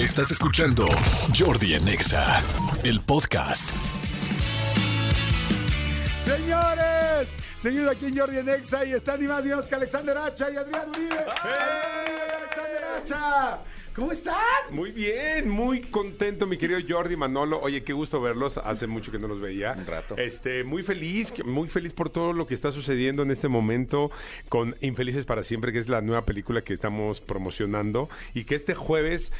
Estás escuchando Jordi en Exa, el podcast. Señores, seguido aquí en Jordi en Exa y están ni más ni menos que Alexander Hacha y Adrián Uribe. ¡Hey, Alexander Hacha! ¿Cómo están? Muy bien, muy contento, mi querido Jordi Manolo. Oye, qué gusto verlos. Hace mucho que no los veía. Un rato. Este, muy feliz, muy feliz por todo lo que está sucediendo en este momento con Infelices para siempre, que es la nueva película que estamos promocionando y que este jueves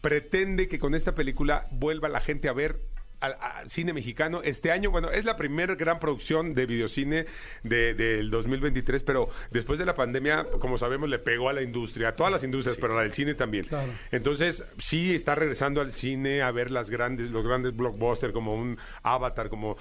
pretende que con esta película vuelva la gente a ver al, al cine mexicano este año. Bueno, es la primera gran producción de videocine de- del 2023, pero después de la pandemia, como sabemos, le pegó a la industria, a todas las industrias, pero a la del cine también. Claro. Entonces, sí está regresando al cine a ver las grandes, los grandes blockbusters como un Avatar, como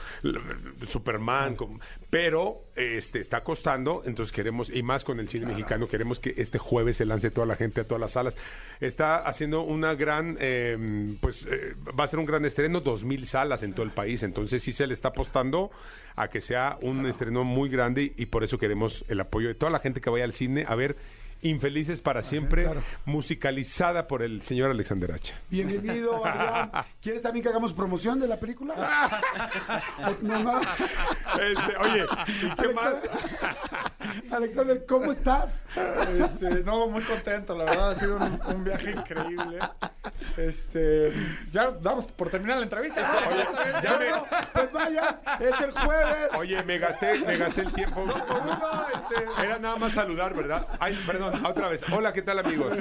Superman, como- pero este está costando, entonces queremos, y más con el cine mexicano, queremos que este jueves se lance toda la gente a todas las salas. Está haciendo una gran, eh, pues eh, va a ser un gran estreno, dos mil salas en todo el país, entonces sí se le está apostando a que sea un estreno muy grande y, y por eso queremos el apoyo de toda la gente que vaya al cine a ver Infelices para siempre, claro. musicalizada por el señor Alexander Hacha. Bienvenido, Adrián. ¿Quieres también que hagamos promoción de la película? No, no. Este, oye, ¿y qué más? Alexander, ¿cómo estás? Este, no, muy contento, la verdad ha sido un, un viaje increíble. Este, ya damos por terminar la entrevista. Oye, ya me, Pues vaya, es el jueves. oye, me gasté, me gasté el tiempo. este, Era nada más saludar, ¿verdad? Ay, perdón, otra vez. Hola, ¿qué tal, amigos?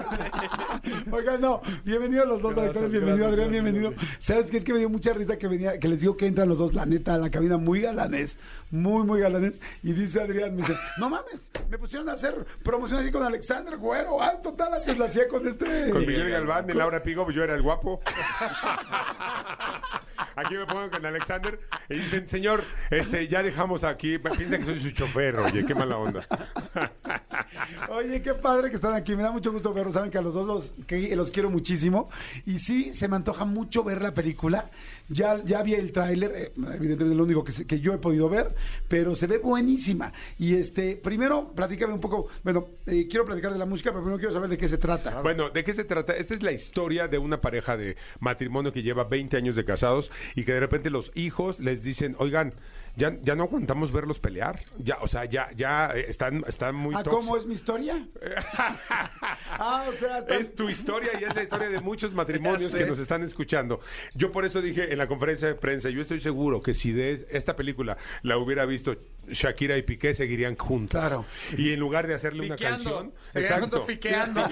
Oigan, no, bienvenidos los dos Gracias, actores, bienvenido gracias, Adrián, gracias. bienvenido. ¿Sabes qué? Es que me dio mucha risa que venía, que les digo que entran los dos, la neta, a la cabina muy galanes, muy, muy galanes. Y dice Adrián, me dice, no mames, me pusieron a hacer promoción así con Alexander Güero, alto tal, antes la hacía con este... Con Miguel Galván y Laura Pigo, yo era el guapo. Aquí me pongo con Alexander y dicen, señor, este, ya dejamos aquí, piensa que soy su chofer, oye, qué mala onda. Oye, qué padre que están aquí. Me da mucho gusto verlos. Saben que a los dos los, que los quiero muchísimo. Y sí, se me antoja mucho ver la película. Ya, ya vi el tráiler, eh, evidentemente lo único que, que yo he podido ver, pero se ve buenísima. Y este, primero, platícame un poco. Bueno, eh, quiero platicar de la música, pero primero quiero saber de qué se trata. Bueno, ¿de qué se trata? Esta es la historia de una pareja de matrimonio que lleva 20 años de casados y que de repente los hijos les dicen, oigan, ya, ya no aguantamos verlos pelear. Ya, o sea, ya, ya eh, están, están muy Ah, tóxicos. ¿cómo es mi historia? ah, o sea, están- Es tu historia y es la historia de muchos matrimonios que nos están escuchando. Yo por eso dije en la conferencia de prensa, yo estoy seguro que si de esta película la hubiera visto Shakira y Piqué seguirían juntos. Claro. Y en lugar de hacerle Piqueando. una canción, juntos piqueando.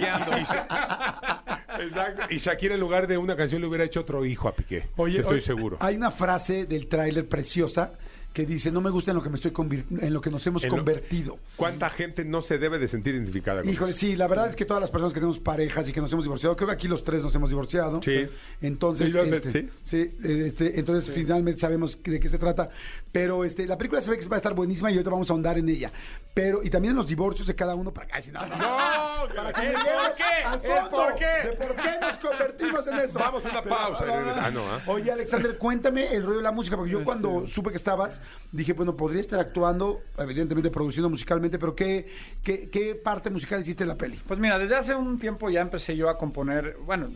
Exacto. Y Shakira en lugar de una canción le hubiera hecho otro hijo a Piqué. Oye, estoy oye, seguro. Hay una frase del tráiler preciosa que dice, no me gusta en lo que me estoy en lo que nos hemos En lo- convertido. ¿Cuánta gente no se debe de sentir identificada con Híjole, eso? sí, la verdad es que todas las personas que tenemos parejas y que nos hemos divorciado, creo que aquí los tres nos hemos divorciado. Sí. Entonces, Sí, este, sí. sí, este, entonces finalmente sabemos de qué se trata. Pero este, la película se ve que va a estar buenísima y ahorita vamos a ahondar en ella. Pero, y también en los divorcios de cada uno para acá. No, no, No, para que ¿el lleguemos por qué? al ¿El fondo por qué? de por qué nos convertimos en eso. Vamos a una pausa ah, no, ¿ah? Oye, Alexander, cuéntame el rollo de la música, porque yo cuando supe que estabas, dije, bueno, podría estar actuando, evidentemente produciendo musicalmente, pero ¿qué, qué, qué parte musical hiciste en la peli? Pues mira, desde hace un tiempo ya empecé yo a componer, bueno,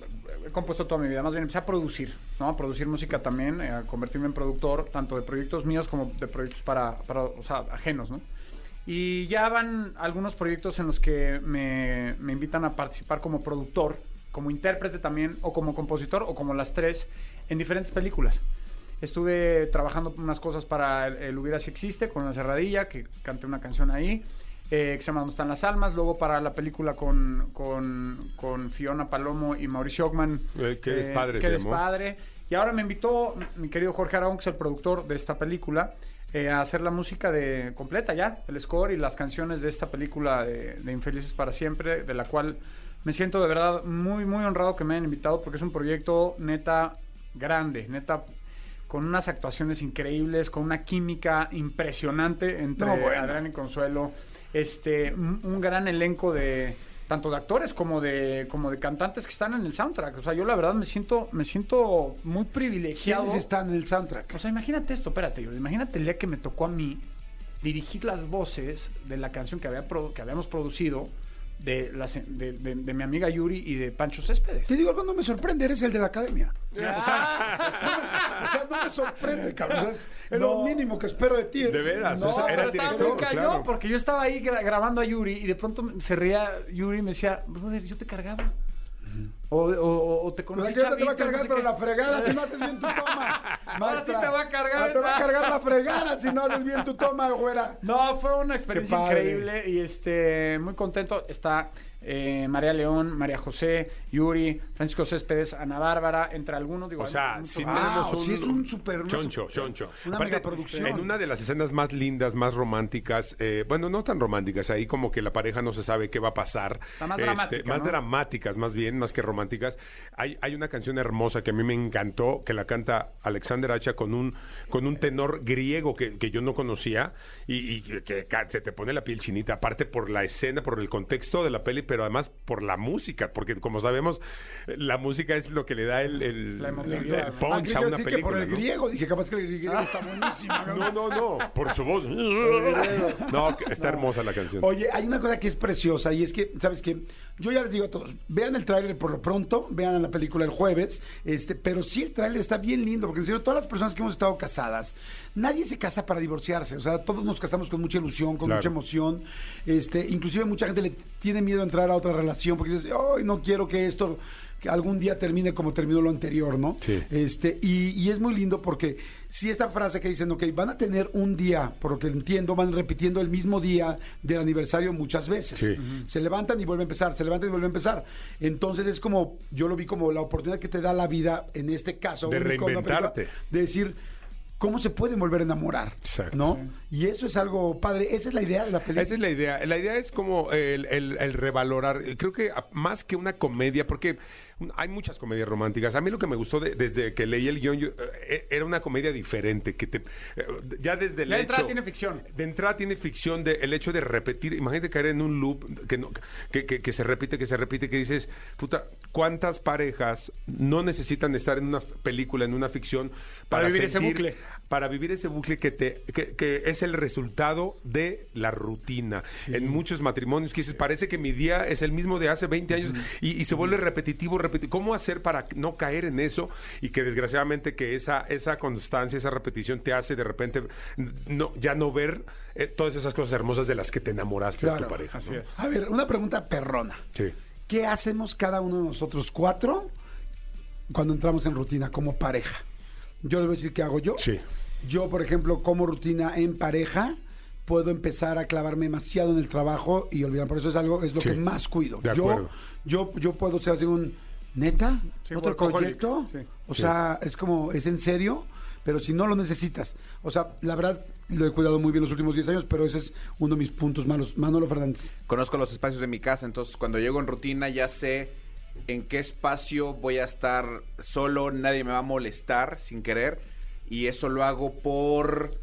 he compuesto toda mi vida, más bien empecé a producir, ¿no? A producir música también, eh, a convertirme en productor, tanto de proyectos míos como de proyectos para, para o sea, ajenos, ¿no? Y ya van algunos proyectos en los que me, me invitan a participar como productor, como intérprete también, o como compositor, o como las tres, en diferentes películas. Estuve trabajando unas cosas para el, el Hubiera Si Existe, con La Cerradilla, que canté una canción ahí, eh, que se llama ¿Dónde están las almas? Luego para la película con, con, con Fiona Palomo y Mauricio Ockman. Eh, ¿Qué despadre ¿Qué se llamó? despadre? Y ahora me invitó mi querido Jorge Aragón, que es el productor de esta película, eh, a hacer la música de completa ya, el score y las canciones de esta película de, de Infelices para Siempre, de la cual me siento de verdad muy, muy honrado que me hayan invitado porque es un proyecto neta grande, neta con unas actuaciones increíbles, con una química impresionante entre No, bueno. Adrián y Consuelo, este, un, gran elenco de tanto de actores como de como de cantantes que están en el soundtrack. O sea, yo la verdad me siento me siento muy privilegiado. ¿Quiénes están en el soundtrack? O sea, imagínate esto, espérate, yo, imagínate el día que me tocó a mí dirigir las voces de la canción que, había que habíamos producido de, las- de, de- de mi amiga Yuri y de Pancho Céspedes. Te digo algo, no me sorprende, eres el de la academia. Ah. O sea, no me sorprende, cabrón. O sea, es No. lo mínimo que espero de ti. De veras, No, o sea, era pero el estaba director, claro. porque yo estaba ahí gra- grabando a Yuri y de pronto se reía Yuri y me decía, brother, yo te cargaba. O, o- o te Pues conocí te va a no cargar, pero qué. la fregada si no haces bien tu toma. Ahora sí te va a cargar, Ah, Te va a cargar la fregada si no haces bien tu toma, güera. No, fue una experiencia increíble y este muy contento. Está eh, María León, María José, Yuri, Francisco Céspedes, Ana Bárbara, entre algunos. Digo, O sea, muchos sí tenemos un, sí es un super- choncho, super- choncho. una Aparte, megaproducción. En una de las escenas más lindas, más románticas, eh, bueno, no tan románticas, ahí como que la pareja no se sabe qué va a pasar. Está más Este, dramática, Más ¿no? dramáticas, más bien, más que románticas. Hay, hay una canción hermosa que a mí me encantó, que la canta Alexander Hacha con un, con un tenor griego que, que yo no conocía y, y que se te pone la piel chinita, aparte por la escena, por el contexto de la peli, pero además por la música, porque como sabemos, la música es lo que le da el, el, La el- emotividad, el ¿no? Ah, punch creí a una sí que película. por el ¿no? griego. Dije, capaz que el griego está buenísimo. No, no, no, por su voz. No, está hermosa la canción. Oye, hay una cosa que es preciosa y es que, ¿sabes qué? Yo ya les digo a todos, vean el tráiler por lo pronto, vean la película el jueves, este, pero sí el tráiler está bien lindo, porque en serio, todas las personas que hemos estado casadas, nadie se casa para divorciarse, o sea, todos nos casamos con mucha ilusión, con Claro. mucha emoción, este, inclusive mucha gente le tiene miedo a entrar a otra relación, porque dice, ay, no quiero que esto que algún día termine como terminó lo anterior, ¿no? Sí. Este, y, y es muy lindo porque si esta frase que dicen, ok, van a tener un día, por lo que entiendo, van repitiendo el mismo día del aniversario muchas veces. Sí. Se levantan y vuelven a empezar, se levantan y vuelven a empezar. Entonces es como, yo lo vi como la oportunidad que te da la vida, en este caso, De único, película, reinventarte. de decir, ¿cómo se puede volver a enamorar? Exacto. ¿No? Y eso es algo padre. Esa es la idea de la película. Esa es la idea. La idea es como el, el- el revalorar. Creo que a- más que una comedia, porque hay muchas comedias románticas. A mí lo que me gustó de- desde que leí el guion yo, eh, era una comedia diferente. que te, eh, Ya desde el de hecho... entrada tiene ficción. De entrada tiene ficción, de, el hecho de repetir. Imagínate caer en un loop que, no- que, que- que se repite, que se repite, que dices, puta, ¿cuántas parejas no necesitan estar en una película, en una ficción Para para, vivir ese bucle. para vivir ese bucle que te que, que es el resultado de la rutina. En muchos matrimonios que dices, parece que mi día es el mismo de hace 20 años y, y se vuelve repetitivo, repetitivo. ¿Cómo hacer para no caer en eso? Y que desgraciadamente que esa, esa constancia, esa repetición te hace de repente no, ya no ver eh, todas esas cosas hermosas de las que te enamoraste de Claro, tu pareja. así ¿no? es. A ver, una pregunta perrona. Sí. ¿Qué hacemos cada uno de nosotros cuatro cuando entramos en rutina como pareja? Yo les voy a decir qué hago yo. Sí. Yo, por ejemplo, como rutina en pareja, puedo empezar a clavarme demasiado en el trabajo y olvidar. Por eso es algo, es lo Sí. que más cuido. De yo, acuerdo. yo, yo puedo ser así un neta, Sí, otro proyecto. sí. O sea, es como, es en serio, pero si no lo necesitas. O sea, la verdad, lo he cuidado muy bien los últimos 10 años, pero ese es uno de mis puntos malos. Manolo Fernández. Conozco los espacios de mi casa, entonces cuando llego en rutina ya sé en qué espacio voy a estar solo, nadie me va a molestar sin querer y eso lo hago por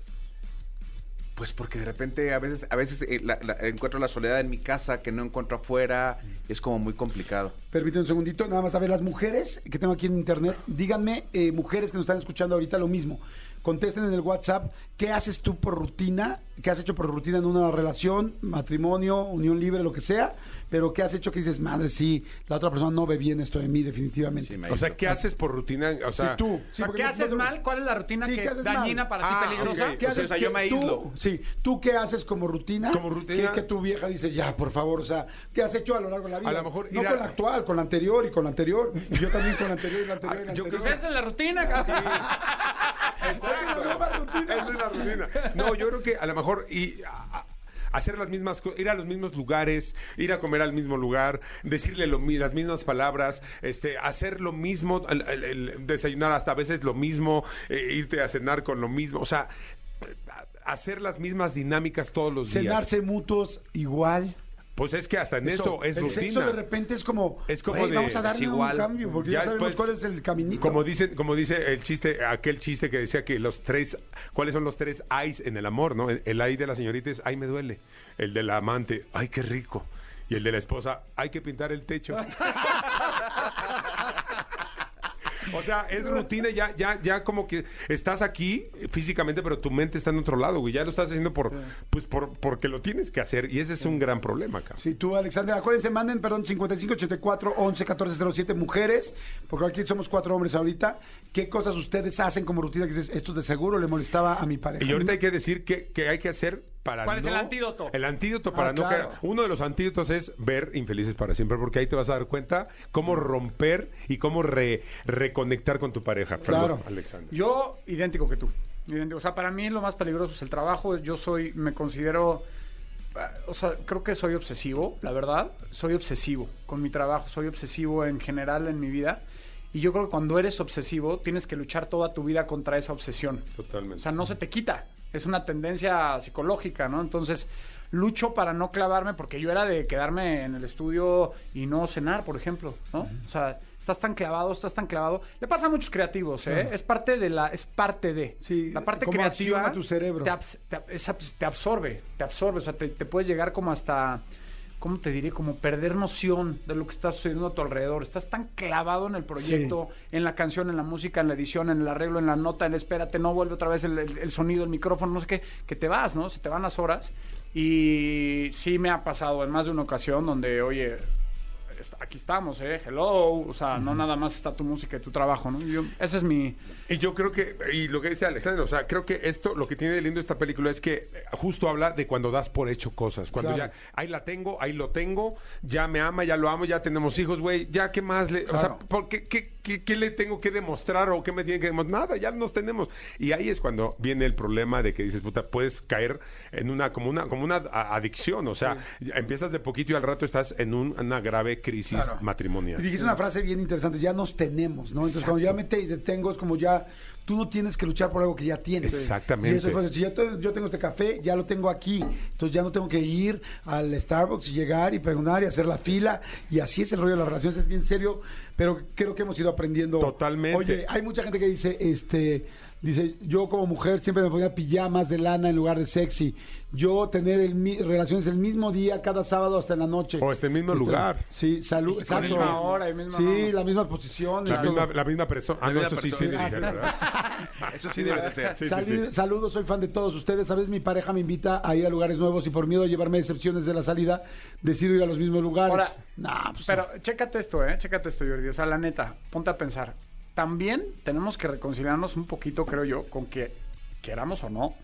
pues porque de repente a veces a veces eh, la- encuentro la soledad en mi casa que no encuentro afuera, es como muy complicado. Permíteme un segundito, nada más a ver, las mujeres que tengo aquí en internet, díganme, eh, mujeres que nos están escuchando ahorita, lo mismo. Contesten en el WhatsApp, ¿qué haces tú por rutina? ¿Qué has hecho por rutina en una relación, matrimonio, unión libre, lo que sea? Pero ¿qué has hecho que dices, madre, sí, la otra persona no ve bien esto de mí, definitivamente? O sea. ¿qué haces por rutina? O sea, Sí, tú. Sí, ¿Qué haces mal? ¿Cuál es la rutina Sí, que ¿qué haces dañina Ah, mal? para ti, peligrosa? ok. ¿Qué O sea, haces o sea, yo me tú- aíslo. sí, ¿tú qué haces como rutina? Como rutina. Que, que tu vieja dice, ya, por favor, o sea, ¿qué has hecho a lo largo de la vida? A lo mejor No ir a- con la actual, con la anterior y con la anterior. Yo también con la anterior y la anterior y la Ah, yo creo anterior. Esa es la rutina, cabrón. Exacto. Es una rutina. Es una rutina. No, yo creo que a lo mejor y a- a- hacer las mismas ir a los mismos lugares, ir a comer al mismo lugar, decirle lo las mismas palabras, este, hacer lo mismo, desayunar hasta a veces lo mismo, eh, irte a cenar con lo mismo, o sea, hacer las mismas dinámicas todos los días. Cenarse mutuos igual. Pues es que hasta en eso, es el rutina. sexo de repente es como, Es como "Güey, de- vamos a darle es igual. un cambio porque Ya ya, sabemos después, cuál es el caminito. Como dice, como dice el chiste, aquel chiste que decía que los tres, ¿cuáles son los tres ayes en el amor, no? El, el ay de la señorita es, ay me duele. El de la amante, ay qué rico. Y el de la esposa, hay que pintar el techo. O sea, es rutina, ya, ya, ya como que estás aquí físicamente, pero tu mente está en otro lado, güey. Ya lo estás haciendo por, pues por, porque lo tienes que hacer. Y ese es un gran problema, cabrón. Sí, tú, Alexander, acuérdense, manden, perdón, 5584 11 14 07, mujeres, porque aquí somos cuatro hombres ahorita. ¿Qué cosas ustedes hacen como rutina que dices, esto de seguro le molestaba a mi pareja? Y ahorita hay que decir que, que hay que hacer para ¿Cuál es el antídoto? El antídoto para Ah, no claro. caer. Uno de los antídotos es ver Infelices para siempre, porque ahí te vas a dar cuenta cómo romper y cómo re- reconectar con tu pareja. Perdón, Claro. Alexander. Yo, idéntico que tú. Idéntico. O sea, para mí lo más peligroso es el trabajo. Yo soy, me considero, ah, o sea, creo que soy obsesivo, la verdad. Soy obsesivo con mi trabajo, soy obsesivo en general en mi vida. Y yo creo que cuando eres obsesivo, tienes que luchar toda tu vida contra esa obsesión. Totalmente. O sea, no se te quita. Es una tendencia psicológica, ¿no? Entonces, lucho para no clavarme, porque yo era de quedarme en el estudio y no cenar, por ejemplo, ¿no? O sea, estás tan clavado, estás tan clavado. Le pasa a muchos creativos, ¿eh? Es parte de la, es parte de. Sí, la parte cómo creativa. tu cerebro. Te, abs- te es abs- te absorbe, te absorbe. O sea, te, te puedes llegar como hasta. ¿Cómo te diré? Como perder noción de lo que está sucediendo a tu alrededor. Estás tan clavado en el proyecto, en la canción, en la música, en la edición, en el arreglo, en la nota, en el espérate, no vuelve otra vez el, el- el sonido, el micrófono, no sé qué, que te vas, ¿no? Se te van las horas. Y sí me ha pasado en más de una ocasión donde, oye, aquí estamos, ¿eh? Hello. O sea, no nada más está tu música y tu trabajo, ¿no? Yo- ese es mi... Y yo creo que, y lo que dice Alexander, o sea, creo que esto, lo que tiene de lindo esta película es que eh, justo habla de cuando das por hecho cosas. Cuando Claro. ya, ahí la tengo, ahí lo tengo, ya me ama, ya lo amo, ya tenemos hijos, güey, ya qué más le, o sea. ¿por qué, qué, qué- qué le tengo que demostrar o qué me tiene que demostrar? Nada, ya nos tenemos. Y ahí es cuando viene el problema de que dices, puta, puedes caer en una, como una, como una adicción, o sea, empiezas de poquito y al rato estás en un- una grave crisis Claro. matrimonial. Y dijiste una frase bien interesante, ya nos tenemos, ¿no? Entonces cuando ya me te detengo es como ya, tú no tienes que luchar por algo que ya tienes. Exactamente. Y eso fue, si yo, yo tengo este café, ya lo tengo aquí, entonces ya no tengo que ir al Starbucks y llegar y preguntar y hacer la fila, y así es el rollo de las relaciones, es bien serio, pero creo que hemos ido aprendiendo. Totalmente. Oye, hay mucha gente que dice, este, dice, yo como mujer siempre me ponía pijamas de lana en lugar de sexy. Yo tener el, mi- relaciones el mismo día, cada sábado hasta en la noche. O hasta el mismo Este, lugar. Sí, salud, exacto. misma hora y misma- Sí, la misma posición. La misma, la misma persona. Ah, La no, eso sí, sí. Eso sí debe de ser. Sí, sí, Salud- sí. Saludos, soy fan de todos ustedes. Sabes, mi pareja me invita a ir a lugares nuevos y por miedo a llevarme decepciones de la salida, decido ir a los mismos lugares. Ahora, Nah, pues, Pero chécate esto, ¿eh? Chécate esto, Jordi. O sea, la neta, ponte a pensar. También tenemos que reconciliarnos un poquito, creo yo, con que, queramos o no,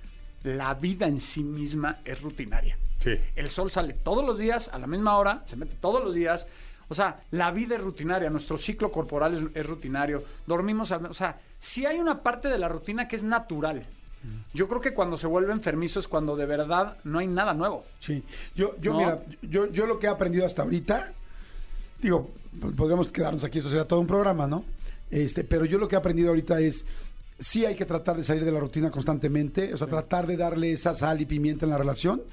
la vida en sí misma es rutinaria. Sí. El sol sale todos los días, a la misma hora, se mete todos los días. O sea, la vida es rutinaria, nuestro ciclo corporal es, es rutinario. Dormimos, al- o sea, sí hay una parte de la rutina que es natural. Yo creo que cuando se vuelve enfermizo es cuando de verdad no hay nada nuevo. Sí, yo, yo ¿No? mira, yo, yo lo que he aprendido hasta ahorita, digo, podríamos quedarnos aquí, eso será todo un programa, ¿no? Este, pero yo lo que he aprendido ahorita es, sí hay que tratar de salir de la rutina constantemente, o sea, tratar de darle esa sal y pimienta en la relación,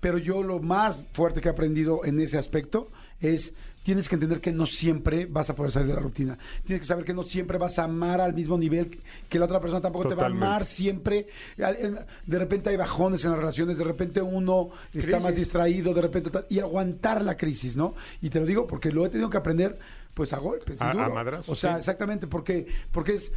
pero yo lo más fuerte que he aprendido en ese aspecto es, tienes que entender que no siempre vas a poder salir de la rutina, tienes que saber que no siempre vas a amar al mismo nivel que la otra persona tampoco te va a amar siempre, de repente hay bajones en las relaciones, de repente uno está más distraído, de repente y aguantar la crisis, ¿no? Y te lo digo porque lo he tenido que aprender pues a golpes, A- madrazos, O sea, sí. exactamente, porque porque es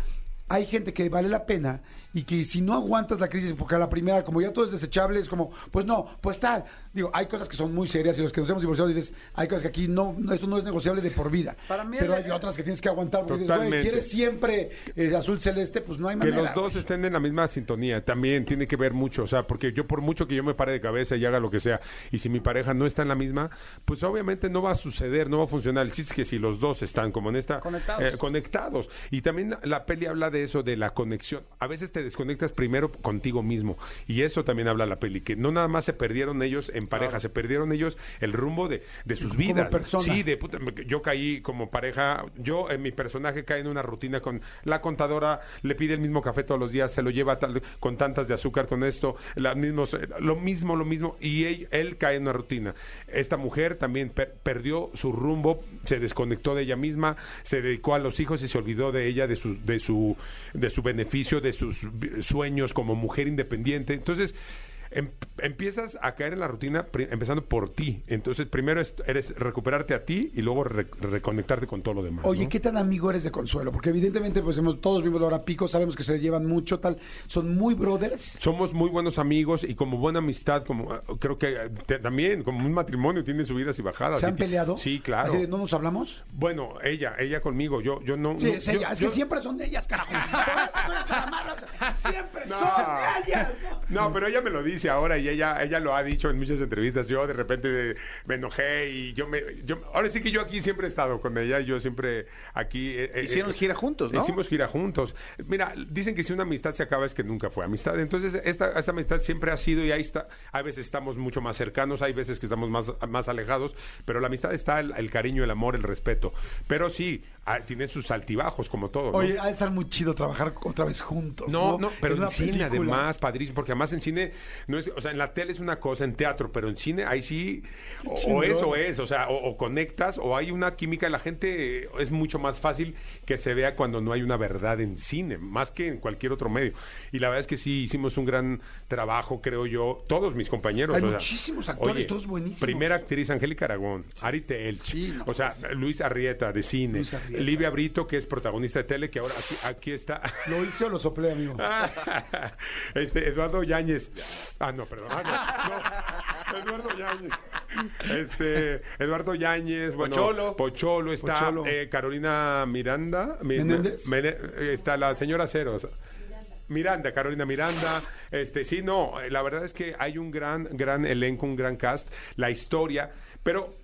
hay gente que vale la pena y que si no aguantas la crisis, porque a la primera, como ya todo es desechable, es como, pues no, pues tal. Digo, hay cosas que son muy serias y los que nos hemos divorciado dices, hay cosas que aquí no, no esto no es negociable de por vida. Para mí pero hay otras que tienes que aguantar porque dices, güey, quieres siempre eh, azul celeste, pues no hay Que manera. los dos estén en la misma sintonía también tiene que ver mucho, o sea, porque yo por mucho que yo me pare de cabeza y haga lo que sea, y si mi pareja no está en la misma, pues obviamente no va a suceder, no va a funcionar. El chiste es que si los dos están como en esta Conectados. eh, conectados. Y también la peli habla de eso, de la conexión. A veces te desconectas primero contigo mismo, y eso también habla la peli, que no nada más se perdieron ellos en pareja, se perdieron ellos el rumbo de, de sus Como vidas. persona. Sí, de puta, yo caí como pareja, yo en mi personaje cae en una rutina con la contadora, le pide el mismo café todos los días, se lo lleva tal- con tantas de azúcar, con esto, la mismos, eh, lo mismo, lo mismo, y él, él cae en una rutina. Esta mujer también per- perdió su rumbo, se desconectó de ella misma, se dedicó a los hijos y se olvidó de ella, de su, de su, de su beneficio, de sus sueños como mujer independiente. Entonces, em- empiezas a caer en la rutina empezando por ti. Entonces, primero es, eres recuperarte a ti y luego re- reconectarte con todo lo demás. Oye, ¿no? ¿qué tan amigo eres de Consuelo? Porque evidentemente, pues hemos, todos vimos la hora pico, sabemos que se llevan mucho, tal. Son muy brothers. Somos muy buenos amigos y como buena amistad, como eh, creo que eh, te- también, como un matrimonio, tiene subidas y bajadas. ¿Se han peleado? Sí, claro. Así de, ¿no nos hablamos? Bueno, ella, ella conmigo, yo, yo no. Sí, no- es yo- ella. Es yo- que siempre son de ellas, carajo. Siempre No. son de ellas. No, pero ella me lo dice ahora y ella, ella lo ha dicho en muchas entrevistas. Yo de repente me enojé y yo me, yo, ahora sí que yo aquí siempre he estado con ella. Yo siempre aquí. eh, eh, Hicieron eh, gira juntos, ¿no? Hicimos gira juntos. Mira, dicen que si una amistad se acaba es que nunca fue amistad. Entonces esta, esta amistad siempre ha sido y ahí está. A veces estamos mucho más cercanos, hay veces que estamos más, más alejados, pero la amistad está el, el cariño, el amor, el respeto. Pero sí, ah, tiene sus altibajos como todo. ¿no? Oye, ha de estar muy chido trabajar otra vez juntos. No, no, pero En cine película. además, padrísimo, porque además en cine, no es, o sea, en la tele es una cosa, en teatro, pero en cine ahí sí, o, o es o es, o sea, o, o conectas, o hay una química, la gente eh, es mucho más fácil que se vea cuando no hay una verdad en cine, más que en cualquier otro medio. Y la verdad es que sí hicimos un gran trabajo, creo yo, todos mis compañeros. Hay o sea, muchísimos actores, oye, todos buenísimos. Primera actriz, Angélica Aragón, Ari Telch, Sí, no, o sea, Luis Arrieta de cine, Luis Arrieta. Livia Brito, que es protagonista de tele, que ahora aquí, aquí está. ¿Lo hice o lo soplé, amigo? este, Eduardo Yáñez. Ah, no, perdón. Ah, no, no. Eduardo Yáñez. Este, Eduardo Yáñez, bueno, Pocholo. Pocholo, está Pocholo. eh, Carolina Miranda. Mi- ¿Menéndez? Mene- está la señora Ceros. Miranda, Carolina Miranda, este, sí, no, eh, la verdad es que hay un gran, gran elenco, un gran cast, la historia, pero ¿a-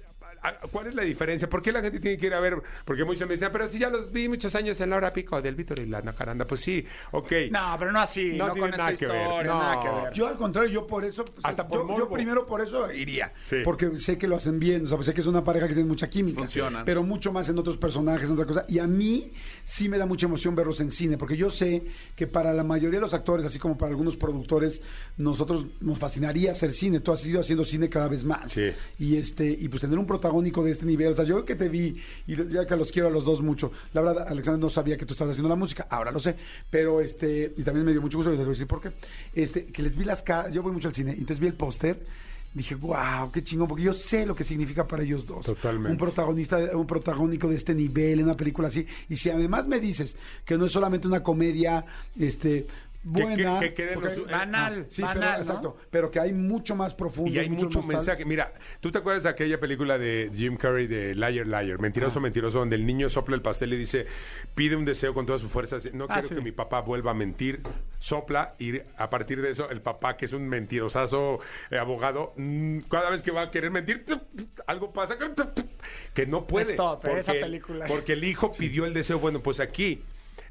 ¿cuál es la diferencia? ¿Por qué la gente tiene que ir a ver? Porque muchos me dicen, pero si ya los vi muchos años en la hora pico del Víctor y la Nacaranda, pues sí, ok. No, pero no así, No no, tiene con nada esta que ver, no. nada que ver. Yo al contrario, yo por eso, pues, Hasta por yo, yo primero por eso iría, Sí. porque sé que lo hacen bien, o sea, sé que es una pareja que tiene mucha química, Funcionan. pero mucho más en otros personajes, en otra cosa, y a mí sí me da mucha emoción verlos en cine, porque yo sé que para la mayoría de los actores, así como para algunos productores, nosotros nos fascinaría hacer cine, tú has ido haciendo cine cada vez más, Sí. y este, y pues tener un protagónico de este nivel, o sea, yo que te vi, y ya que los quiero a los dos mucho, la verdad, Alexander no sabía que tú estabas haciendo la música, ahora lo sé, pero este, y también me dio mucho gusto, y les voy a decir por qué, este, que les vi las caras, yo voy mucho al cine, entonces vi el póster, dije, wow, qué chingón, porque yo sé lo que significa para ellos dos. Totalmente. Un protagonista, un protagónico de este nivel, en una película así, y si además me dices que no es solamente una comedia, este, buena. que quede en porque- los- Banal, Sí, banal, pero, ¿no? exacto, pero que hay mucho más profundo. Y hay mucho mensaje. Mira, ¿tú te acuerdas de aquella película de Jim Carrey de Liar Liar? Mentiroso, mentiroso, donde el niño sopla el pastel y dice, pide un deseo con todas sus fuerzas. No Ah, quiero sí. que mi papá vuelva a mentir. Sopla y a partir de eso, el papá, que es un mentirosazo eh, abogado, mm, cada vez que va a querer mentir, algo pasa que no puede. Stop, esa película Porque el hijo pidió el deseo. Bueno, pues aquí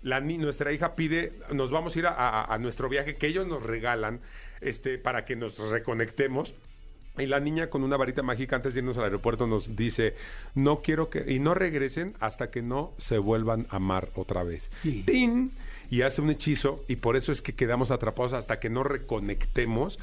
la, ni- nuestra hija pide, nos vamos a ir a, a- a nuestro viaje que ellos nos regalan este, para que nos reconectemos. Y la niña con una varita mágica antes de irnos al aeropuerto nos dice, no quiero que, y no regresen hasta que no se vuelvan a amar otra vez. Sí. ¡Tin! Y hace un hechizo y por eso es que quedamos atrapados hasta que no reconectemos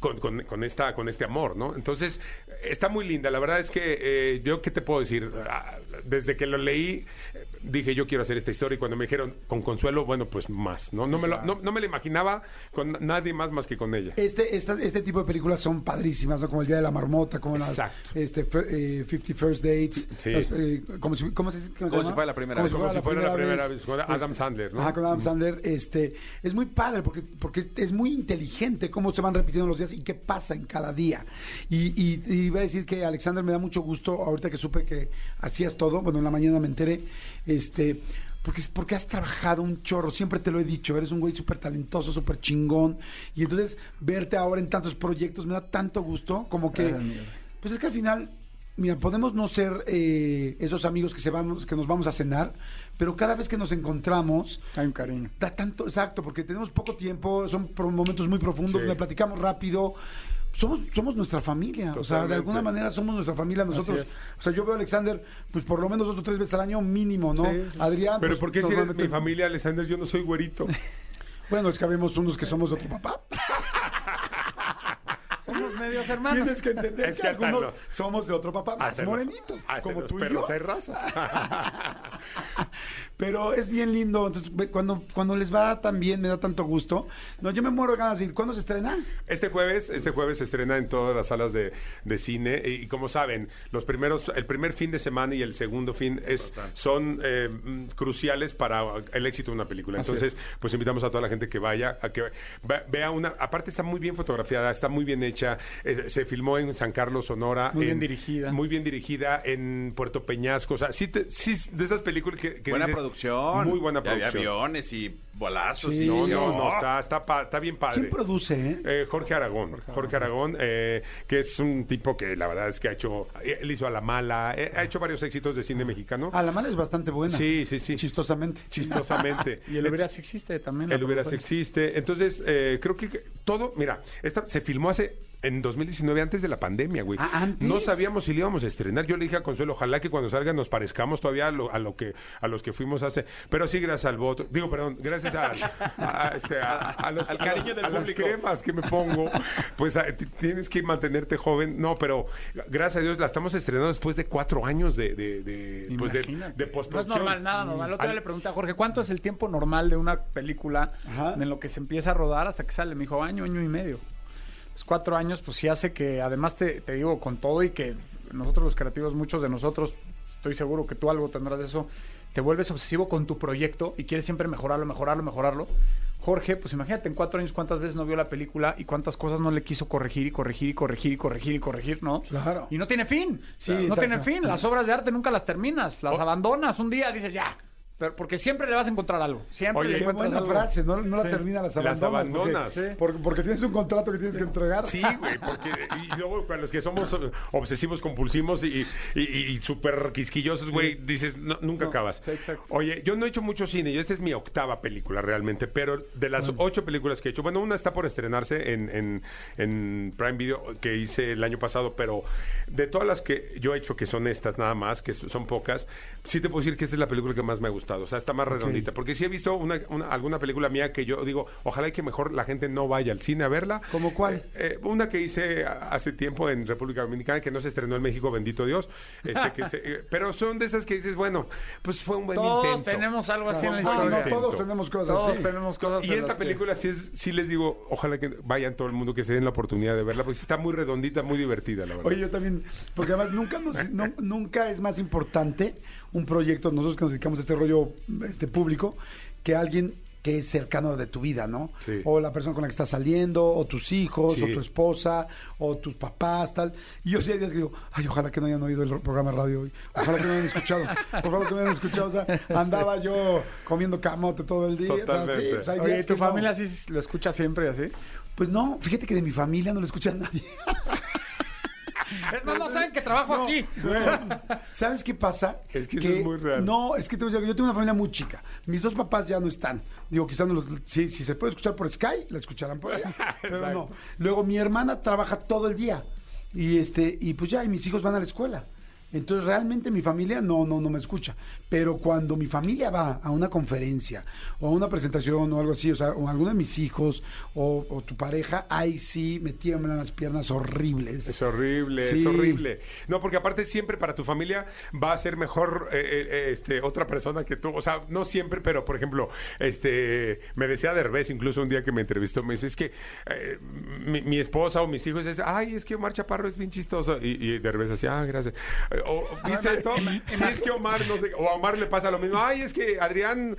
con, con- con esta, con este amor, ¿no? Entonces, está muy linda. La verdad es que eh, yo, ¿qué te puedo decir? Ah, Desde que lo leí, eh, dije, yo quiero hacer esta historia y cuando me dijeron con Consuelo, bueno, pues más, ¿no? No me lo, no, no me lo imaginaba con nadie más más que con ella. Este, esta- este tipo de películas son padrísimas, ¿no? Como el Día de la Marmota, como las Exacto. este, eh, 50 First Dates. Sí. las, eh, como si, ¿cómo se, cómo se Como llama? si fuera la primera Como vez. Como si fuera la primera vez, con Adam Sandler, ¿no? Ajá, con Adam Sandler. Este, es muy padre porque, porque es muy inteligente cómo se van repitiendo los días y qué pasa en cada día. Y, y, y iba a decir que Alexander me da mucho gusto, ahorita que supe que hacías todo, bueno, en la mañana me enteré, este... Porque, porque has trabajado un chorro, siempre te lo he dicho, eres un güey súper talentoso, súper chingón. Y entonces verte ahora en tantos proyectos me da tanto gusto, como que... Pues es que al final, mira, podemos no ser eh, esos amigos que, se vamos, que nos vamos a cenar, pero cada vez que nos encontramos, Hay un cariño. da tanto, exacto, porque tenemos poco tiempo, son momentos muy profundos, Sí. donde platicamos rápido. Somos, somos nuestra familia, o sea, de alguna manera somos nuestra familia nosotros. O sea, yo veo a Alexander, pues por lo menos dos o tres veces al año mínimo, ¿no? Sí. Adrián. Pero pues, ¿por qué si eres mi familia, Alexander? Yo no soy güerito. Bueno, es que habemos unos que somos de otro papá. Somos medios hermanos. Tienes que entender Es que, algunos no. somos de otro papá más morenito, como tú y yo. hay razas. Pero es bien lindo. Entonces, cuando, cuando les va tan bien, me da tanto gusto. No, yo me muero de ganas de ir. ¿Cuándo se estrena? Este jueves, este jueves se estrena en todas las salas de, de cine y, y como saben, los primeros, el primer fin de semana y el segundo fin es, son eh, mm, cruciales para el éxito de una película. Así Entonces, pues invitamos a toda la gente que vaya, a que ve- vea una, aparte está muy bien fotografiada, está muy bien hecha, eh, se filmó en San Carlos, Sonora. Muy bien en- dirigida. Muy bien dirigida en Puerto Peñasco, o sea, sí, te- sí de esas películas que, que buena dices, producción. Muy buena Y había producción. aviones y bolazos. Sí. y No, no, no, está, está, pa- está bien padre. ¿Quién produce, eh? Eh, Jorge Aragón, Jorge Aragón, eh, que es un tipo que la verdad es que ha hecho, él hizo a la mala, eh, ha hecho varios éxitos de cine mexicano. Ah, la mala es bastante buena. Sí, sí, sí. Chistosamente. Chistosamente. Y el hubiera sí existe también. El hubiera película. existe. Entonces, eh, creo que que todo, mira, esta se filmó hace en 2019, antes de la pandemia, güey. Ah, ¿antes? No sabíamos si le íbamos a estrenar. Yo le dije a Consuelo, ojalá que cuando salga nos parezcamos todavía a lo, a lo que a los que fuimos hace. Pero sí, gracias al voto. Digo, perdón, gracias a, a, este, a- a los, Al cariño del las cremas que me pongo. Pues tienes que mantenerte joven. No, pero gracias a Dios la estamos estrenando después de cuatro años de, de, de, pues de, de No es postproducción. normal, nada normal. El otro día Al- le pregunté a Jorge, ¿cuánto es el tiempo normal de una película Ajá. en lo que se empieza a rodar hasta que sale? Me dijo, año, año y medio. Cuatro años, pues sí hace que, además te, te digo, con todo y que nosotros los creativos, muchos de nosotros, estoy seguro que tú algo tendrás de eso, te vuelves obsesivo con tu proyecto y quieres siempre mejorarlo, mejorarlo, mejorarlo. Jorge, pues imagínate en cuatro años cuántas veces no vio la película y cuántas cosas no le quiso corregir y corregir y corregir y corregir y corregir, ¿no? Claro. Y no tiene fin. Sí, no tiene fin. Las obras de arte nunca las terminas. Las Oh. abandonas un día, dices ya. Pero porque siempre le vas a encontrar algo. Siempre Oye, le Qué encuentras buena algo. frase, no, no la Sí. termina, las Las abandonas. porque- abandonas. Sí. Porque, porque tienes un contrato que tienes que entregar. Sí, güey, porque y luego para los que somos obsesivos compulsivos y, y, y- y súper quisquillosos, güey, dices, no, nunca No, acabas. exacto. Oye, yo no he hecho mucho cine y esta es mi octava película realmente, pero de las ocho películas que he hecho, bueno, una está por estrenarse en, en, en Prime Video que hice el año pasado, pero de todas las que yo he hecho, que son estas nada más, que son pocas, sí te puedo decir que esta es la película que más me ha gustado, o sea, está más redondita, porque sí he visto una, una- alguna película mía que yo digo, ojalá y que mejor la gente no vaya al cine a verla. ¿Cómo cuál? Eh, eh, una que hice hace tiempo en República Dominicana que no se estrenó en México, bendito Dios. Este, que se- eh, pero son de esas que dices, bueno, pues fue un buen Todos intento. tenemos algo así en la Ah, historia. no, Intento. todos tenemos cosas Todos así. tenemos cosas Y esta las que- película sí, es, sí les digo, ojalá que vayan todo el mundo, que se den la oportunidad de verla, porque está muy redondita, muy divertida, la verdad. Oye, yo también, porque además nunca nos- no- nunca es más importante un proyecto, nosotros que nos dedicamos a este rollo este público, que alguien que es cercano de tu vida, ¿no? Sí. O la persona con la que estás saliendo, o tus hijos, Sí. o tu esposa, o tus papás, tal. Y yo sí hay días que digo, ay, ojalá que no hayan oído el programa de radio hoy. Ojalá que no hayan escuchado. Favor, que no hayan escuchado. O sea, andaba yo comiendo camote todo el día. O sea, sí, Totalmente. pues hay Oye, días ¿tu que no. familia sí lo escucha siempre así? Pues no, fíjate que de mi familia no lo escucha nadie. Es más, no saben que trabajo No, aquí. bueno, ¿Sabes qué pasa? Es que eso es muy real. No, es que te voy a decir, yo tengo una familia muy chica. Mis dos papás ya no están. Digo, quizás no los- si, si se puede escuchar por Sky, la escucharán por allá. pero no. Luego mi hermana trabaja todo el día. Y este, y pues ya, y mis hijos van a la escuela. Entonces realmente mi familia no, no, no me escucha. Pero cuando mi familia va a una conferencia o a una presentación o algo así, o sea, o alguno de mis hijos o, o tu pareja, ahí sí me tiemblan las piernas horribles. Es horrible, Sí. es horrible. No, porque aparte siempre para tu familia va a ser mejor eh, eh, este, otra persona que tú. O sea, no siempre, pero por ejemplo, este, me decía Derbez incluso un día que me entrevistó, me dice, es que eh, mi, mi esposa o mis hijos dicen, ay, es que Omar Chaparro es bien chistoso. Y, y Derbez decía, ah, gracias. Eh, O, ¿Viste esto? Sí, es que Omar, no sé, o a Omar le pasa lo mismo. Ay, es que Adrián,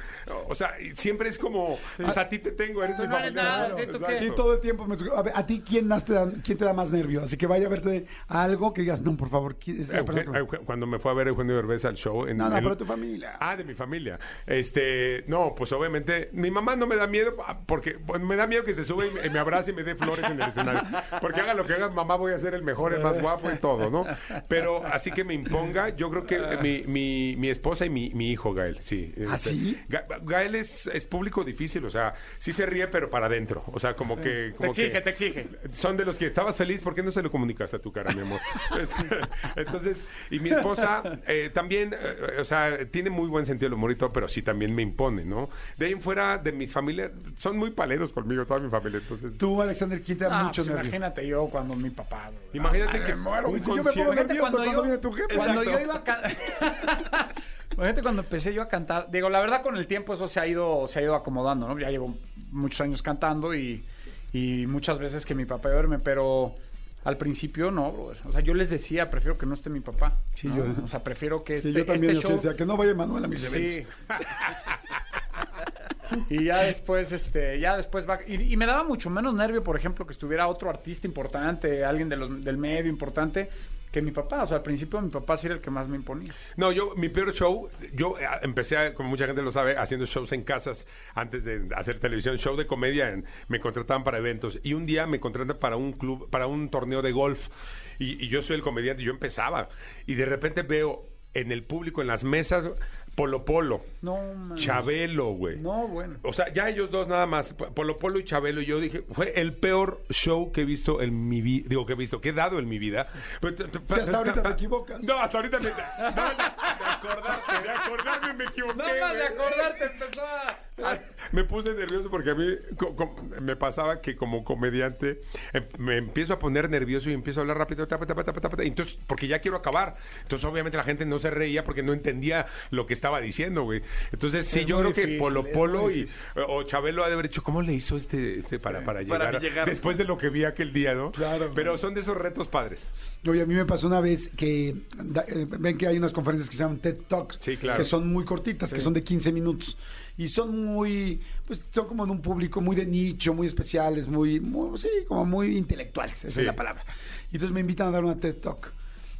o sea, siempre es como, pues a ti te tengo, eres mi no familia. nada, Claro, sí, todo el tiempo. me- a, ver, ¿a ti quién, más te da, quién te da más nervio? Así que vaya a verte algo que digas, no, por favor. ¿quién es la Euge- persona que- Euge- cuando me fue a ver Eugenio Derbez al show en no, en- pero tu familia. Ah, de mi familia. Este, no, pues obviamente mi mamá no me da miedo ah, porque bueno, me da miedo que se sube y me, y me abrace y me dé flores en el escenario. Porque haga lo que haga, mamá voy a ser el mejor, el más guapo y todo, ¿no? Pero así que me imponga, yo creo que mi, mi, mi esposa y mi, mi hijo Gael, sí. ¿Ah, Este, sí? Ga- Gael es, es público difícil, o sea, sí se ríe, pero para adentro. O sea, como que. Te exige, que- te exige. son de los que estabas feliz, ¿por qué no se lo comunicaste a tu cara, mi amor? Este, Entonces, y mi esposa eh, también, eh, o sea, tiene muy buen sentido del humor y todo, pero sí también me impone, ¿no? De ahí en fuera, de mi familia, son muy paleros conmigo, toda mi familia, entonces... Tú, Alexander, ¿quién te da Ah, mucho pues nervio? imagínate yo cuando mi papá. Imagínate que Ay, me muero, un si yo me pongo nervioso Cuando cuando, yo- viene tu Cuando Exacto. yo iba a cantar. Imagínate cuando empecé yo a cantar. Digo, la verdad, con el tiempo eso se ha ido, se ha ido acomodando, ¿no? Ya llevo muchos años cantando y, y muchas veces que mi papá verme, pero al principio no, brother. O sea, yo les decía, prefiero que no esté mi papá. Sí, ¿no? yo- O sea, prefiero que Sí, este, yo también este show- sea, que no vaya Manuel a mis Sí. eventos. y ya después, este, ya después va. Y, y me daba mucho menos nervio, por ejemplo, que estuviera otro artista importante, alguien de los- del medio importante, que mi papá. O sea, al principio mi papá sí era el que más me imponía. No, yo, mi peor show, yo eh, empecé, como mucha gente lo sabe, haciendo shows en casas antes de hacer televisión, show de comedia, me contrataban para eventos. Y un día me contratan para un club, para un torneo de golf. Y, y yo soy el comediante, yo empezaba. Y de repente veo en el público, en las mesas, Polo Polo, No, man. Chabelo, güey. No, bueno. O sea, ya ellos dos nada más, Polo Polo y Chabelo, y yo dije, fue el peor show que he visto en mi vida, digo que he visto, que he dado en mi vida. Pero t- t- Sí, hasta ahorita te equivocas. No, hasta ahorita me, acordarte, de acordarme me equivoqué. Nada más de acordarte empezó a... Ah, Me puse nervioso porque a mí co- co- me pasaba que como comediante em- me empiezo a poner nervioso y empiezo a hablar rápido, tapa, tapa, tapa, tapa, entonces porque ya quiero acabar. Entonces obviamente la gente no se reía porque no entendía lo que estaba diciendo, güey. Entonces sí, Es yo creo que Polo Polo y o Chabelo ha de haber dicho cómo le hizo este, este para, para, llegar, Para llegar. después de lo que vi aquel día, ¿no? Claro. Pero son de esos retos padres. Oye, a mí me pasó una vez que da- eh, ven que hay unas conferencias que se llaman TED Talks, Sí, claro. que son muy cortitas, que son de 15 minutos y son muy, pues son como de un público muy de nicho, muy especiales, muy, muy sí, como muy intelectuales, esa es la palabra. Y entonces me invitan a dar una TED Talk.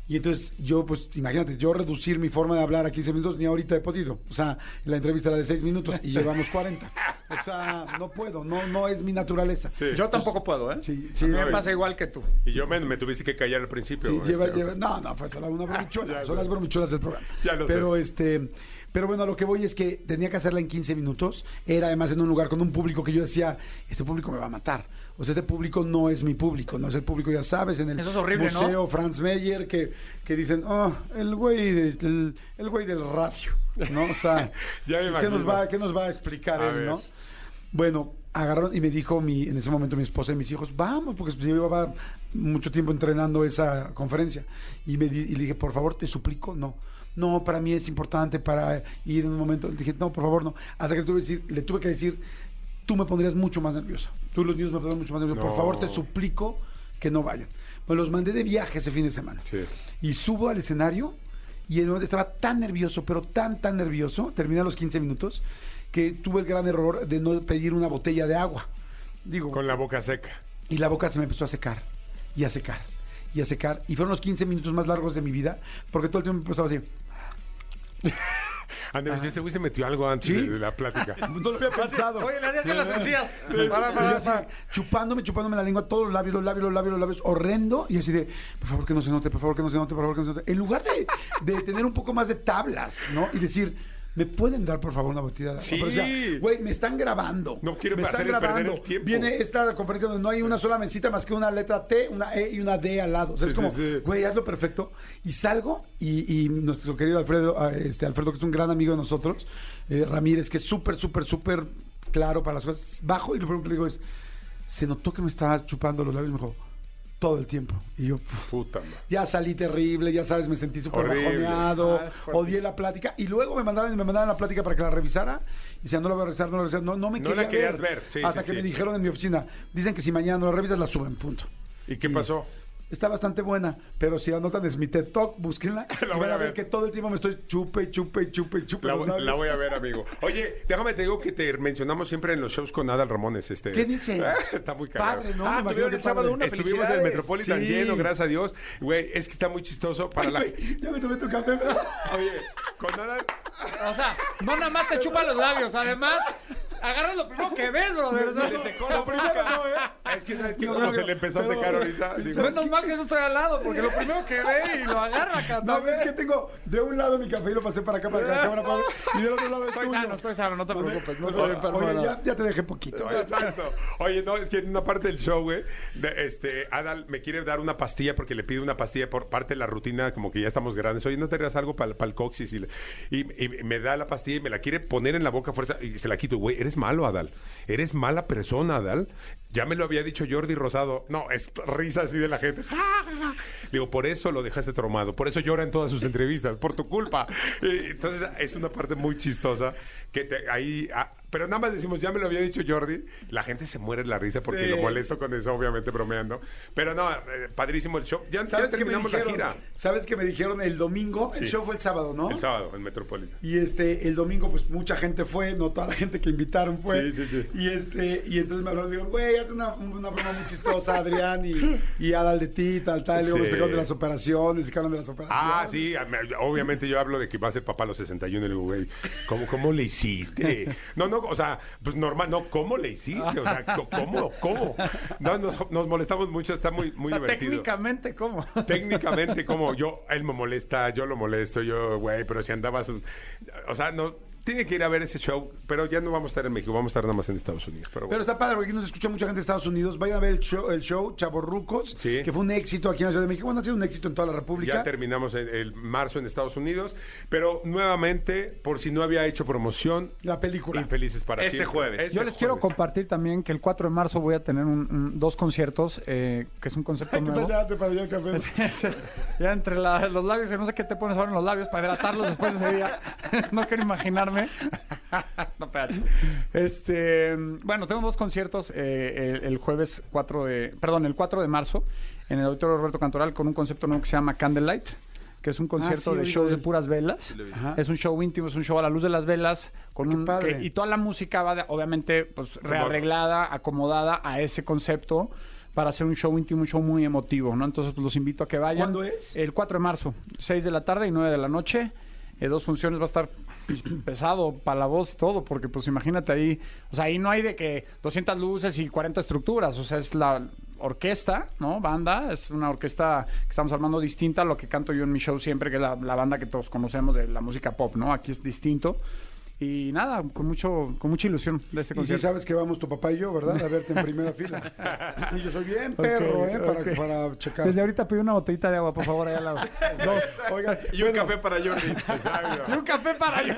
Y entonces yo, pues, imagínate, yo reducir mi forma de hablar a 15 minutos ni ahorita he podido. O sea, la entrevista era de 6 minutos y llevamos 40. O sea, no puedo, no, no es mi naturaleza. Sí. Yo tampoco puedo, ¿eh? Sí, sí, me sí. pasa igual que tú. Y yo me, me tuviste que callar al principio. Sí, lleva- este, lleva- no, no, fue solo una bromichula. Ya son sé. las bromichulas del programa. Ya lo pero sé. este, pero bueno, a lo que voy es que tenía que hacerla en 15 minutos. Era además en un lugar con un público que yo decía, este público me va a matar. O sea, este público no es mi público, no es el público, ya sabes, en el Eso es horrible, ¿no? museo Franz Meyer, que, que dicen, oh, el güey, de- el, el güey del radio, ¿no? O sea, Ya me ¿qué, nos va, ¿qué nos va a explicar A él, ver. no? Bueno, agarraron y me dijo mi, en ese momento mi esposa y mis hijos, vamos, porque yo llevaba mucho tiempo entrenando esa conferencia. Y, me di- y le dije, por favor, te suplico, no. No, para mí es importante para ir en un momento. Le dije, no, por favor, no. Hasta que le tuve, que decir, le tuve que decir, tú me pondrías mucho más nervioso. Tú los niños me pondrían mucho más nervioso. No. Por favor, te suplico que no vayan. Bueno, los mandé de viaje ese fin de semana. Sí. Y subo al escenario y estaba tan nervioso, pero tan, tan nervioso, terminé a los 15 minutos, que tuve el gran error de no pedir una botella de agua. Digo, Con la boca seca. y la boca se me empezó a secar, y a secar, y a secar. Y fueron los 15 minutos más largos de mi vida, porque todo el tiempo me estaba así. Andrés, este güey se metió algo antes ¿Sí? de, la plática. No lo había pensado. Oye, le hacías las encías. Para, para, para. chupándome, chupándome la lengua, todos los labios, los labios, los labios, los labios, horrendo, y así de, por favor que no se note, por favor que no se note, por favor que no se note. En lugar de, de tener un poco más de tablas, ¿no? Y decir, ¿me pueden dar por favor una botella de agua? Sí. Pero, o sea, güey, me están grabando. No quiero me están grabando. el tiempo. Viene esta conferencia donde no hay una sola mesita más que una letra T, una E y una D al lado. O sea, Sí, es como, sí, güey, hazlo perfecto. Y salgo y, y nuestro querido Alfredo, ah, este Alfredo, que es un gran amigo de nosotros, eh, Ramírez, que es súper, súper, súper claro para las cosas, bajo y lo primero que le digo es, se notó que me estaba chupando los labios, y me dijo, todo el tiempo. Y yo. Puta madre. ya salí terrible, ya sabes, me sentí súper bajoneado, Ah, odié la plática y luego me mandaban, me mandaban la plática para que la revisara y no la voy a revisar, no la voy a revisar, no, no me No quería la querías ver, sí, hasta sí, que sí. me dijeron en mi oficina, dicen que si mañana no la revisas, la suben, punto. ¿Y qué pasó? Está bastante buena, pero si anotan es mi TED Talk, búsquenla y La voy van a a ver ver. que todo el tiempo me estoy chupe, y chupe, y chupe, y chupe. La, voy- labios. la voy a ver, amigo. Oye, déjame te digo que te mencionamos siempre en los shows con Adal Ramones. Este. ¿Qué dice? Está muy cagado. Padre, ¿no? Ah, tuvieron el sábado una Estuvimos en el. Metropolitan Sí. lleno, gracias a Dios. Güey, es que está muy chistoso para la. Ya me tomé tu café. Oye, con Adal. O sea, no nada más te chupa los labios, además, agarras lo primero que ves, brother. O sea, Lo primero no, ¿eh? Es que sabes que No, como no, se le empezó a secar ahorita. digo, Menos mal que no estoy al lado, porque lo primero que ve y lo agarra, No, cabrón. es que tengo de un lado mi café y lo pasé para acá, para que la cámara y del otro lado es Estoy tuyo. sano, estoy sano, no te preocupes. No Oye, ya, ya te dejé poquito. ¿eh? Exacto. Oye, no, es que en una parte del show, güey, de- este, Adal me quiere dar una pastilla porque le pide una pastilla por parte de la rutina, como que ya estamos grandes. Oye, ¿no te hagas algo para el coxis? Y, le- y- y me da la pastilla y me la quiere poner en la boca a fuerza y se la quito. Güey, eres eres malo, Adal. Eres mala persona, Adal. Ya me lo había dicho Jordi Rosado. No, es risa así de la gente. Digo, por eso lo dejaste traumado. Por eso llora en todas sus entrevistas. Por tu culpa. Entonces, es una parte muy chistosa que te- ahí... ah, pero nada más decimos, ya me lo había dicho Jordi. La gente se muere de la risa porque Sí. lo molesto con eso, obviamente bromeando. Pero no, eh, padrísimo el show. Ya, ya ¿Sabes qué me terminamos la dijeron? gira. ¿Sabes qué me dijeron el domingo? El Sí. show fue el sábado, ¿no? El sábado, en Metropolitan. Y este, el domingo, pues mucha gente fue, no toda la gente que invitaron fue. Sí, sí, sí. Y este, y entonces me hablaron digo, güey, haz una, una broma muy chistosa, Adrián, y, y de ti, tal, tal. Y luego me Sí. explicaron de las operaciones, y que de las operaciones. Ah, sí, me- obviamente yo hablo de que va a ser papá a los 61 y le digo, güey, ¿cómo, ¿cómo le hiciste? No, no, o sea, pues normal, no, ¿cómo le hiciste? O sea, ¿cómo? ¿Cómo? No, nos, nos molestamos mucho, está muy, muy O sea, divertido. técnicamente, ¿cómo? Técnicamente, como yo, él me molesta, yo lo molesto, yo, güey, pero si andabas, o sea, no, tiene que ir a ver ese show, pero ya no vamos a estar en México, vamos a estar nada más en Estados Unidos. Pero, está padre, porque aquí nos escucha mucha gente de Estados Unidos. Vayan a ver el show, el show Chavorrucos, Sí. que fue un éxito aquí en la Ciudad de México. Bueno, ha sido un éxito en toda la República. Ya terminamos el, el marzo en Estados Unidos, pero nuevamente, por si no había hecho promoción, La película. Infelices para Este siempre. jueves. Este Yo les quiero jueves. compartir también que el 4 de marzo voy a tener un- un- dos conciertos, eh, que es un concepto Ay, ¿qué nuevo. ya hace para allá el café? ya entre la- los labios, que no sé qué te pones ahora en los labios para hidratarlos después de ese día. no quiero no, espérate. Este, bueno, tengo dos conciertos eh, el, el jueves 4 de, perdón, el 4 de marzo en el Auditorio Roberto Cantoral con un concepto nuevo que se llama Candlelight, que es un concierto Ah, sí, de shows de puras velas. Ajá. Es un show íntimo, es un show a la luz de las velas con Qué un padre. que- y toda la música va de- obviamente pues rearreglada, acomodada a ese concepto para hacer un show íntimo, un show muy emotivo, ¿no? Entonces pues, los invito a que vayan. ¿Cuándo es? El 4 de marzo, 6 de la tarde y 9 de la noche. Eh, dos funciones va a estar pesado para la voz y todo, porque pues imagínate ahí, o sea, ahí no hay de que 200 luces y 40 estructuras, o sea, es la orquesta, ¿no? Banda, es una orquesta que estamos armando distinta a lo que canto yo en mi show siempre, que es la banda que todos conocemos de la música pop, ¿no? Aquí es distinto. Y nada, con mucho con mucha ilusión de este Y si concierto. sabes que vamos tu papá y yo, ¿verdad? A verte en primera fila. Y yo soy bien perro, ¿eh? Para, ok. para checar. Desde ahorita pido una botellita de agua, por favor, allá al lado. Dos. Oigan, Y un bueno, café para Jordi. Y un café para yo.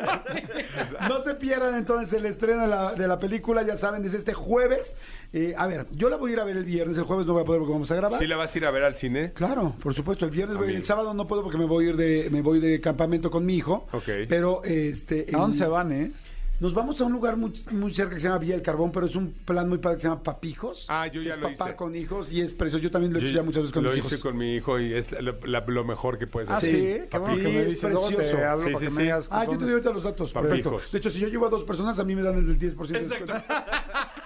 No se pierdan entonces el estreno de la, de la película, ya saben, desde este jueves. Eh, a ver, yo la voy a ir a ver el viernes, el jueves no voy a poder porque vamos a grabar. ¿Sí la vas a ir a ver al cine? Claro, por supuesto, el viernes voy a ir, Amigo. el sábado no puedo porque me voy a ir de, me voy de campamento con mi hijo. Ok. Pero este. ¿A dónde el- se van, eh? Nos vamos a un lugar muy, muy cerca que se llama Villa del Carbón, pero es un plan muy padre que se llama Papijos. Ah, yo que ya es lo papá hice. con hijos y es precioso. Yo también lo he hecho Yo ya muchas veces con lo mis hice hijos. con mi hijo y es la- lo mejor que puedes Ah, hacer. sí, Sí, qué bueno sí, que me es dices. Luego te precioso. hablo Sí, para sí, que sí. me digas Ah, yo te doy ahorita los datos. Papijos. Perfecto. De hecho, si yo llevo a dos personas, a mí me dan el 10% de descuento.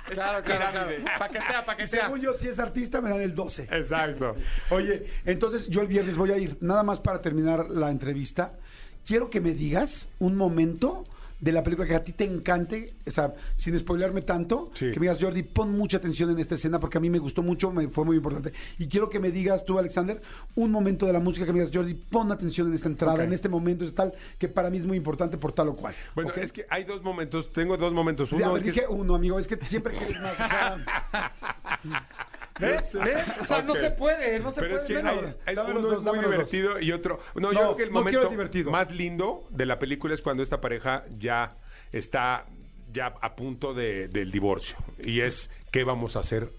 Claro, claro, claro. Paquetea, paquetea. Según yo, si es artista, me dan el 12. Exacto. Oye, entonces yo el viernes voy a ir. Nada más para terminar la entrevista. Quiero que me digas un momento de la película que a ti te encante, o sea, sin spoilearme tanto, Sí. que me digas, Jordi, pon mucha atención en esta escena porque a mí me gustó mucho, me fue muy importante. Y quiero que me digas tú, Alexander, un momento de la música que me digas, Jordi, pon atención en esta entrada, en este momento, es tal, que para mí es muy importante por tal o cual. Bueno, es que hay dos momentos, tengo dos momentos. Ya, Uno a ver, dije es- uno, amigo, es que siempre quieres más. o sea, ¿Ves? ¿Ves? O sea, no se puede, no se Pero es puede que menos. hay- hay- Dame los uno dos, es muy dos. divertido y otro... No, No, yo creo que el no momento más lindo de la película es cuando esta pareja ya está ya a punto de- del divorcio. Y es, ¿qué vamos a hacer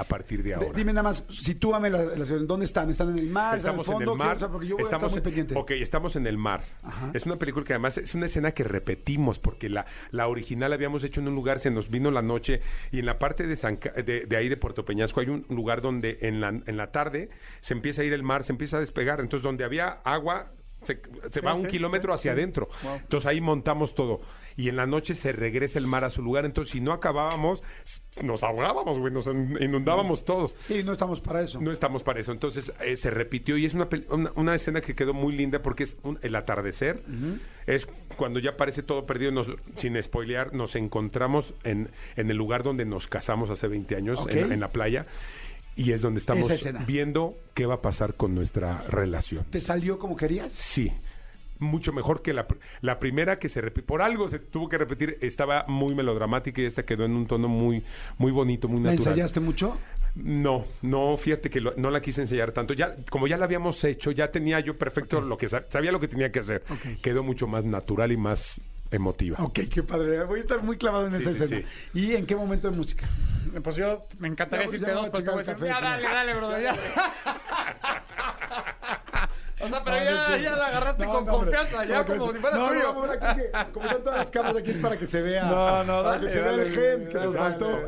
a partir de D- ahora? Dime nada más, sitúame la, la ciudad. ¿Dónde están? ¿Están en el mar? ¿Están Estamos en en el fondo? el mar. Saber, porque yo voy estamos a estar muy en- pendiente. Ok, estamos en el mar. Ajá. Es una película que además es una escena que repetimos porque la, la original habíamos hecho en un lugar, se nos vino la noche y en la parte de, San Ca- de, de ahí de Puerto Peñasco hay un lugar donde en la, en la tarde se empieza a ir el mar, se empieza a despegar. Entonces donde había agua se, se va un sí, kilómetro hacia adentro. Entonces ahí montamos todo. Y en la noche se regresa el mar a su lugar. Entonces si no acabábamos, nos ahogábamos, güey, nos inundábamos todos. Sí, no estamos para eso. No estamos para eso. Entonces eh, se repitió y es una, una, una escena que quedó muy linda porque es un- el atardecer. Es cuando ya parece todo perdido, nos- sin spoilear, nos encontramos en, en el lugar donde nos casamos hace 20 años, en, en la playa. Y es donde estamos viendo qué va a pasar con nuestra relación. ¿Te salió como querías? Sí. Mucho mejor que la, la primera que se repitió. Por algo se tuvo que repetir. Estaba muy melodramática y esta quedó en un tono muy, muy bonito, muy ¿La natural. ensayaste mucho? No, no, fíjate que lo- no la quise ensayar tanto. Ya, como ya la habíamos hecho, ya tenía yo perfecto lo que sa- sabía lo que tenía que hacer. Quedó mucho más natural y más emotiva. Ok, qué padre. Voy a estar muy clavado en Sí, esa sí, escena. ¿Y en qué momento de música? Pues yo me encantaría Ya- decirte ya dos, voy a decir, el ya, dale, dale, bro, ya. O sea, pero No, ya, no la agarraste No, con confianza, ya No, como no, si fuera no, tuyo. No, no, aquí que- como están todas las cámaras aquí es para que se vea. No, no, Para dale, que se vea dale, el gen que nos faltó.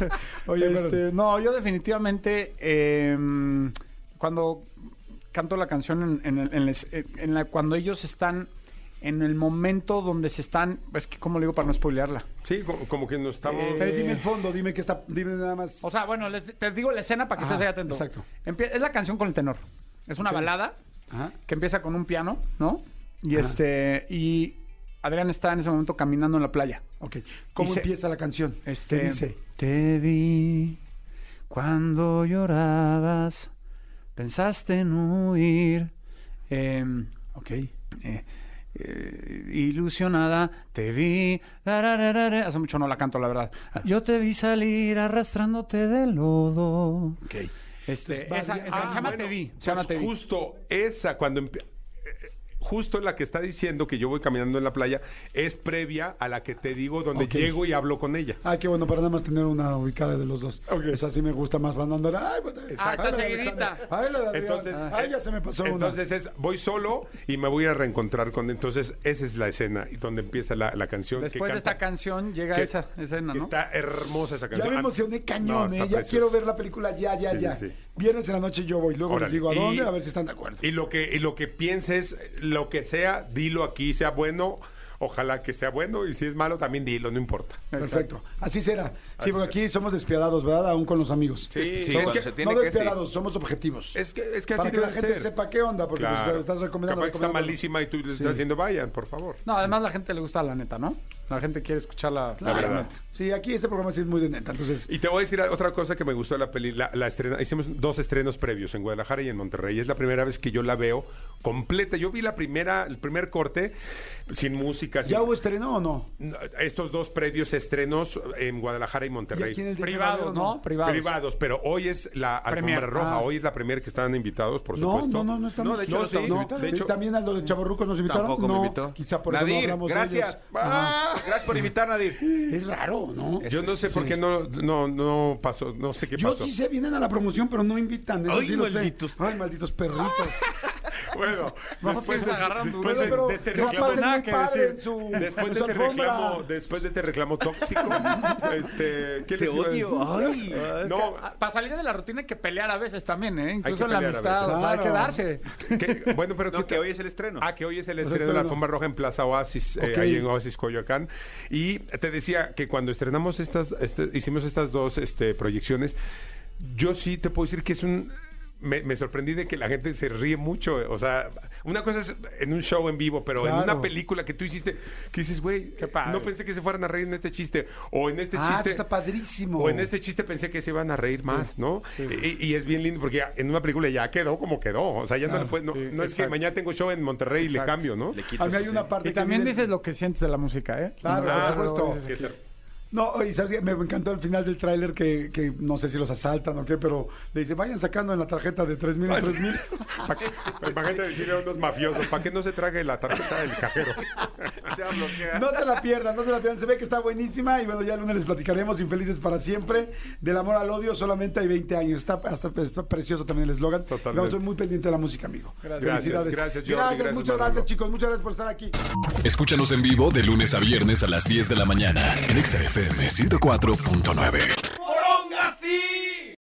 Oye, Este, no, yo definitivamente eh, cuando canto la canción en, en el- en les- en la, cuando ellos están en el momento donde se están, es que cómo le digo para no spoilearla. Sí, como, como que nos estamos... Eh, dime el fondo, dime que está, dime nada más. O sea, bueno, les- te digo la escena para que Ajá, estés ahí atento. exacto. Empie- es la canción con el tenor. Es una balada Ajá. que empieza con un piano, ¿no? Y Ajá. este y Adrián está en ese momento caminando en la playa. Ok. ¿Cómo se- empieza la canción? Este. Te vi cuando llorabas, pensaste en huir. em, Ok. eh, eh, ilusionada, te vi. Hace mucho no la canto, la verdad. Yo te vi salir arrastrándote de lodo. Ok. Este, va esa, esa- Ah, se llama bueno, Te vi. Se pues llama. Justo esa, cuando justo la que está diciendo que yo voy caminando en la playa, es previa a la que te digo donde llego y hablo con ella. Ah, qué bueno, para nada más tener una ubicada de los dos. Ok. Esa sí me gusta más. Van a andar. Ay, pues, Ah, está seguidita. Ay, la de. Entonces, Ay, ya se me pasó una. entonces es, voy solo y me voy a reencontrar con entonces esa es la escena y donde empieza la, la canción que Después de esta canción llega que- esa escena, ¿no? está hermosa esa Ya canción. me Ah, emocioné cañón, ¿eh? Ya quiero ver la película ya, ya, Sí, sí, ya. sí. Viernes en la noche yo voy, luego les digo a Y- dónde, a ver si están de acuerdo. Y lo que y lo que pienses, lo que sea, dilo aquí, sea bueno, ojalá que sea bueno y si es malo también dilo, no importa. Perfecto. Así será. Así Sí, porque aquí somos despiadados, ¿verdad? Aún con los amigos. Sí, Sí, es cuando que se tiene no que sí. despiadados, somos objetivos. es que es que Para así que la gente sepa qué onda, porque pues, Claro. estás recomendando. Capaz que está recomendando. malísima y tú le Sí. estás diciendo, vayan, por favor. No, además la gente le gusta la neta, ¿no? La gente quiere escuchar la, verdad. neta. Sí, aquí este programa sí es muy de neta, entonces... Y te voy a decir otra cosa que me gustó de la peli, la, la estrena, hicimos dos estrenos previos en Guadalajara y en Monterrey. Es la primera vez que yo la veo completa. Yo vi la primera, el primer corte sin música, sin- ¿Ya hubo estreno o no? No, estos dos previos estrenos en Guadalajara y ¿Y Monterrey. de Privados, ¿no? Privados. Privados, pero hoy es la alfombra Premier. roja, Ah. hoy es la primera que estaban invitados, por No, supuesto. no, no, no estamos. No, de hecho, no sí, invitados. de hecho- ¿También al de Chavorrucos nos invitaron? Tampoco no, me invitó. Quizá por eso no Nadir, hablamos de gracias. ellos. Gracias por invitar, Nadir. Es raro, ¿no? Yo no sé por qué no, no, no pasó, no sé qué Yo pasó. sí sé, vienen a la promoción, pero no invitan. eso Ay, sí lo sé. malditos. Ay, malditos perritos. Bueno, Vamos después, a de, después de- de este reclamo, nada que decir. su, después de este reclamo, después de este reclamo tóxico, este, ¿qué Te les odio. Ay. No, Para salir de la rutina hay que pelear a veces también, ¿eh? Incluso la amistad, o sea, hay que darse. bueno, pero No, ¿qué que hoy es el estreno. Ah, que hoy es el Pues estreno de la alfombra roja en Plaza Oasis, eh, ahí en Oasis Coyoacán. Y te decía que cuando estrenamos estas, este, hicimos estas dos este, proyecciones, yo sí te puedo decir que es un... Me, me sorprendí de que la gente se ríe mucho. O sea, una cosa es en un show en vivo, pero en Claro. una película que tú hiciste, que dices, güey, no pensé que se fueran a reír en este chiste. O en este Ah, chiste. está padrísimo. O en este chiste pensé que se iban a reír más, ¿no? Y, y es bien lindo porque en una película ya quedó como quedó. O sea, ya no le puedes. No, sí, no es que mañana tengo show en Monterrey y le cambio, ¿no? Le quito A mí hay una parte Y también viene- dices lo que sientes de la música, ¿eh? Claro, por supuesto. No, y sabes qué? me encantó el final del tráiler que, que no sé si los asaltan o qué, pero le dice, vayan sacando en la tarjeta de 3 mil en 3 mil. Pues, Imagínate decirle a unos mafiosos, ¿para que no se trague la tarjeta del cajero? Se. No se la pierdan, no se la pierdan. Se ve que está buenísima y bueno, ya el lunes les platicaremos. Infelices para siempre. Del amor al odio solamente hay 20 años. Está, hasta, está precioso también el eslogan. Totalmente. Vamos, estoy muy pendiente de la música, amigo. Gracias, Felicidades. gracias, Jordi, gracias, muchas Manolo. gracias, chicos. Muchas gracias por estar aquí. Escúchanos en vivo de lunes a viernes a las 10 de la mañana en Exa FM 104.9.